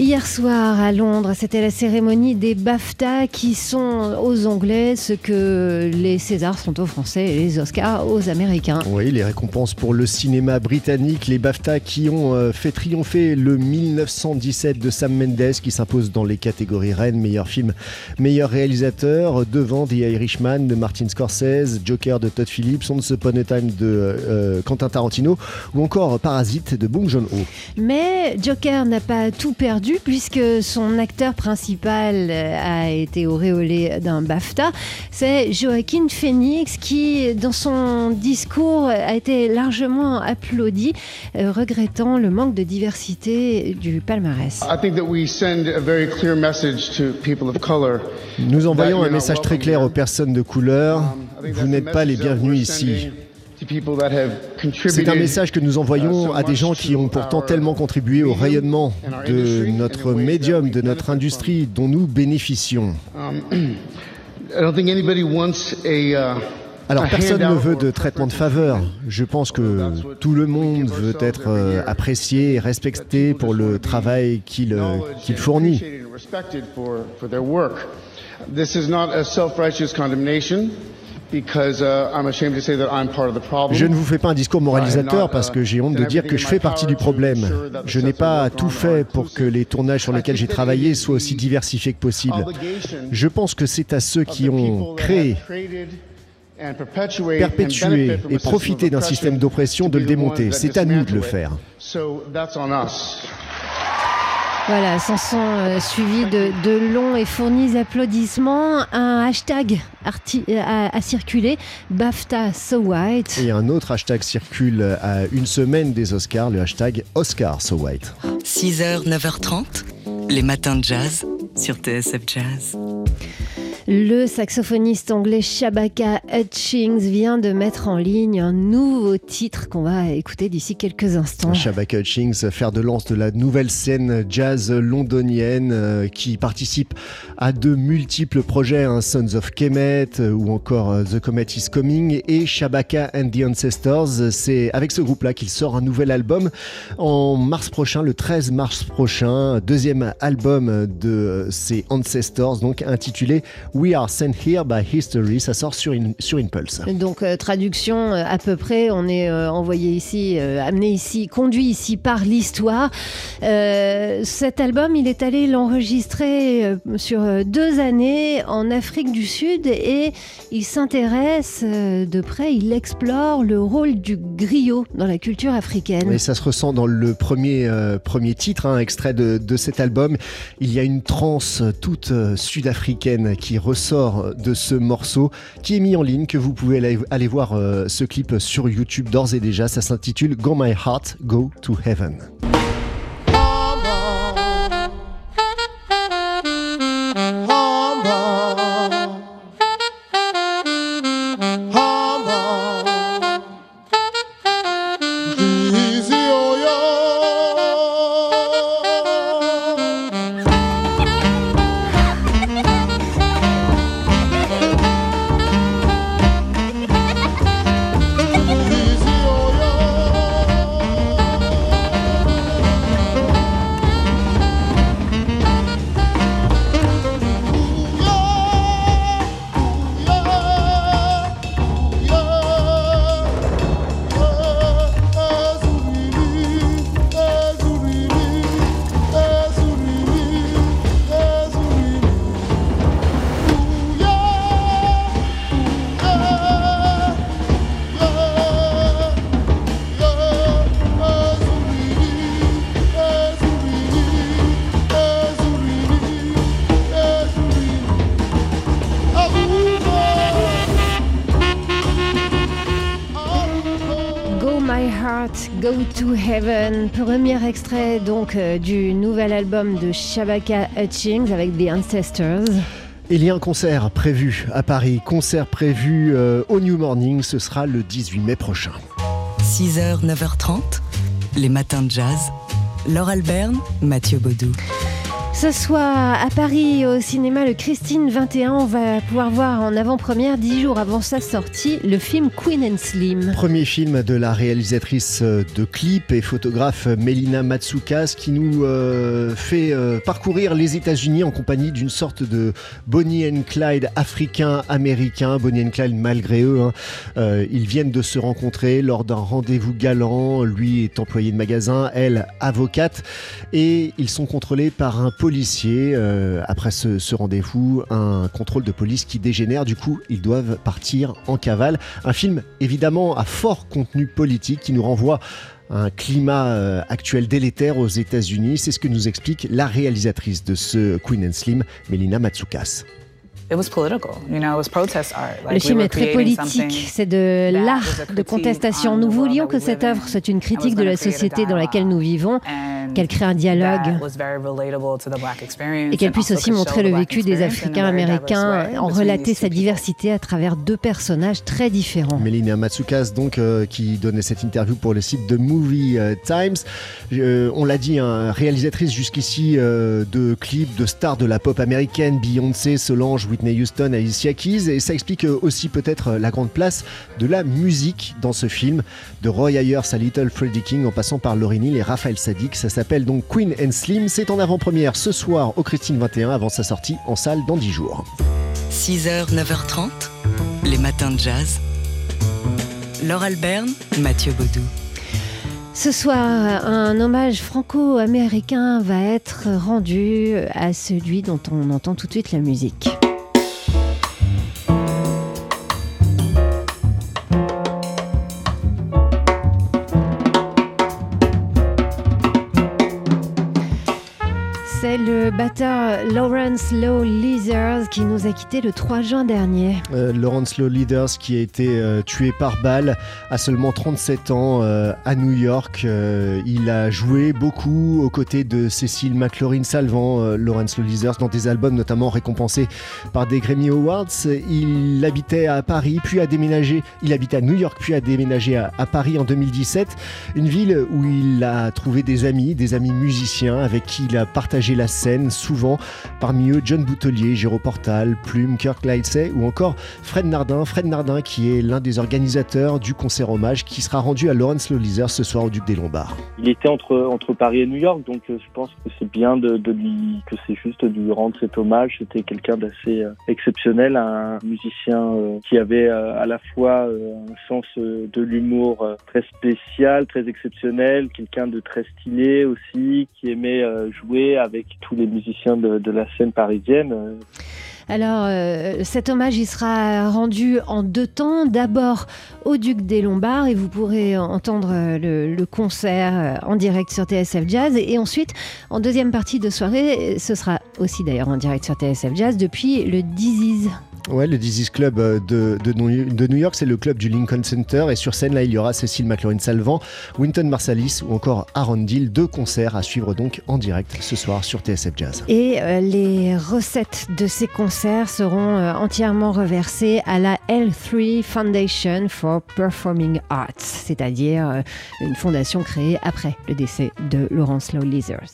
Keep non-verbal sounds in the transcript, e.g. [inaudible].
Hier soir à Londres, c'était la cérémonie des BAFTA qui sont aux Anglais ce que les Césars sont aux Français et les Oscars aux Américains. Oui, les récompenses pour le cinéma britannique, les BAFTA qui ont euh, fait triompher le 1917 de Sam Mendes qui s'impose dans les catégories reines, meilleur film, meilleur réalisateur, devant The Irishman de Martin Scorsese, Joker de Todd Phillips, Once Upon a Time de euh, Quentin Tarantino ou encore Parasite de Bong Joon-ho. Mais Joker n'a pas tout perdu puisque son acteur principal a été auréolé d'un BAFTA. C'est Joaquin Phoenix qui, dans son discours, a été largement applaudi, euh, regrettant le manque de diversité du palmarès. Nous envoyons un message très clair aux personnes de couleur. Vous n'êtes pas les bienvenus ici. C'est un message que nous envoyons à des gens qui ont pourtant tellement contribué au rayonnement de notre médium, de notre industrie dont nous bénéficions. [clears throat] Alors personne ne veut de traitement de faveur. Je pense que tout le monde veut être euh, apprécié et respecté pour le travail qu'il euh, qu'il fournit. Uh, je ne vous fais pas un discours moralisateur parce que j'ai honte de dire que je fais partie du problème. Je n'ai pas tout fait pour que les tournages sur lesquels j'ai travaillé soient aussi diversifiés que possible. Je pense que c'est à ceux qui ont créé perpétué et profité d'un système d'oppression de le démonter. C'est à nous de le faire. Voilà, s'en sont euh, suivis de, longs et fournis applaudissements. Un hashtag euh, a, circulé, BAFTA So White. Et un autre hashtag circule à une semaine des Oscars, le hashtag Oscar So White. 6h, 9h30, les matins de jazz sur TSF Jazz. Le saxophoniste anglais Shabaka Hutchings vient de mettre en ligne un nouveau titre qu'on va écouter d'ici quelques instants. Shabaka Hutchings, faire de lance de la nouvelle scène jazz londonienne euh, qui participe à de multiples projets, hein, Sons of Kemet euh, ou encore euh, The Comet is Coming et Shabaka and the Ancestors. C'est avec ce groupe-là qu'il sort un nouvel album en mars prochain, le 13 mars prochain, deuxième album de ces Ancestors, donc intitulé We Are Sent Here by History. Ça sort sur, sur Impulse. Donc, euh, traduction euh, à peu près, on est euh, envoyé ici, amené ici, conduit ici par l'histoire. cet album, il est allé l'enregistrer sur deux années en Afrique du Sud et il s'intéresse de près, il explore le rôle du griot dans la culture africaine. Et ça se ressent dans le premier, premier titre, un hein, extrait de, de, cet album. Il y a une transe toute sud-africaine qui ressort de ce morceau qui est mis en ligne, que vous pouvez aller, voir euh, ce clip sur YouTube d'ores et déjà. Ça s'intitule Go My Heart, Go to Heaven. Go to Heaven, premier extrait donc euh, du nouvel album de Shabaka Hutchings avec The Ancestors. Il y a un concert prévu à Paris, concert prévu euh, au New Morning, ce sera le 18 mai prochain. 6h, 9h30, les matins de jazz. Laure Alberne, Mathieu Baudou. Ce soir, à Paris, au cinéma Le Christine 21, on va pouvoir voir en avant-première, dix jours avant sa sortie, le film Queen and Slim. Premier film de la réalisatrice de clips et photographe Melina Matsoukas qui nous euh, fait euh, parcourir les États-Unis en compagnie d'une sorte de Bonnie and Clyde africain-américain. Bonnie and Clyde, malgré eux, hein. euh, ils viennent de se rencontrer lors d'un rendez-vous galant. Lui est employé de magasin, elle avocate, et ils sont contrôlés par un policiers. Euh, après ce, rendez-vous, un contrôle de police qui dégénère. Du coup, ils doivent partir en cavale. Un film évidemment à fort contenu politique qui nous renvoie à un climat euh, actuel délétère aux États-Unis. C'est ce que nous explique la réalisatrice de ce Queen and Slim, Melina Matsoukas. Le film est très politique, c'est de l'art de contestation. Nous voulions que cette œuvre soit une critique de la société dans laquelle nous vivons qu'elle crée un dialogue et qu'elle puisse aussi montrer le vécu des Africains américains, en relater sa diversité à travers deux personnages très différents. Mélina Matsoukas, donc, euh, qui donnait cette interview pour le site de Movie euh, Times. Euh, on l'a dit, hein, réalisatrice jusqu'ici de clips de stars de la pop américaine, Beyoncé, Solange, Whitney Houston, Alicia Keys, et ça explique aussi peut-être la grande place de la musique dans ce film, de Roy Ayers à Little Freddie King, en passant par Laurie Neal et Raphaël Sadik. Ça s'appelle donc Queen and Slim. C'est en avant-première ce soir au Christine 21 avant sa sortie en salle dans 10 jours. 6h, 9h30, les matins de jazz. Laure Alberne, Mathieu Baudou. Ce soir, un hommage franco-américain va être rendu à celui dont on entend tout de suite la musique. Batteur Lawrence Lowe Leathers qui nous a quitté le 3 juin dernier. Euh, Lawrence Lowe Leathers qui a été euh, tué par balle à seulement 37 ans euh, à New York. il a joué beaucoup aux côtés de Cécile McLaurin Salvant, Lawrence Lowe Leathers, dans des albums notamment récompensés par des Grammy Awards. Il habitait à Paris, puis a déménagé. Il habitait à New York, puis a déménagé à Paris en 2017. Une ville où il a trouvé des amis, des amis musiciens avec qui il a partagé la scène, souvent parmi eux John Boutelier, Géraud Portal, Plume, Kirk Lightsey ou encore Fred Nardin. Fred Nardin qui est l'un des organisateurs du concert hommage qui sera rendu à Lawrence Lolizer ce soir au Duc des Lombards. Il était entre, entre Paris et New York, donc euh, je pense que c'est bien de, lui, que c'est juste de rendre cet hommage. C'était quelqu'un d'assez euh, exceptionnel, un musicien euh, qui avait à la fois un sens de l'humour très spécial, très exceptionnel, quelqu'un de très stylé aussi, qui aimait jouer avec tous les musiciens de, la scène parisienne. Alors, euh, cet hommage, il sera rendu en deux temps. D'abord au Duc des Lombards, et vous pourrez entendre le, le, concert euh, en direct sur TSF Jazz. Et ensuite, en deuxième partie de soirée, ce sera aussi d'ailleurs en direct sur TSF Jazz depuis le Diziz. Ouais, le Dizzy's Club euh, de, de, New York, c'est le club du Lincoln Center. Et sur scène, là, il y aura Cécile McLaurin-Salvant, Winton Marsalis ou encore Aaron Deal. Deux concerts à suivre donc en direct ce soir sur TSF Jazz. Et euh, les recettes de ces concerts seront euh, entièrement reversées à la L3 Foundation for Performing Arts, c'est-à-dire une fondation créée après le décès de Laurence Lowe Leathers.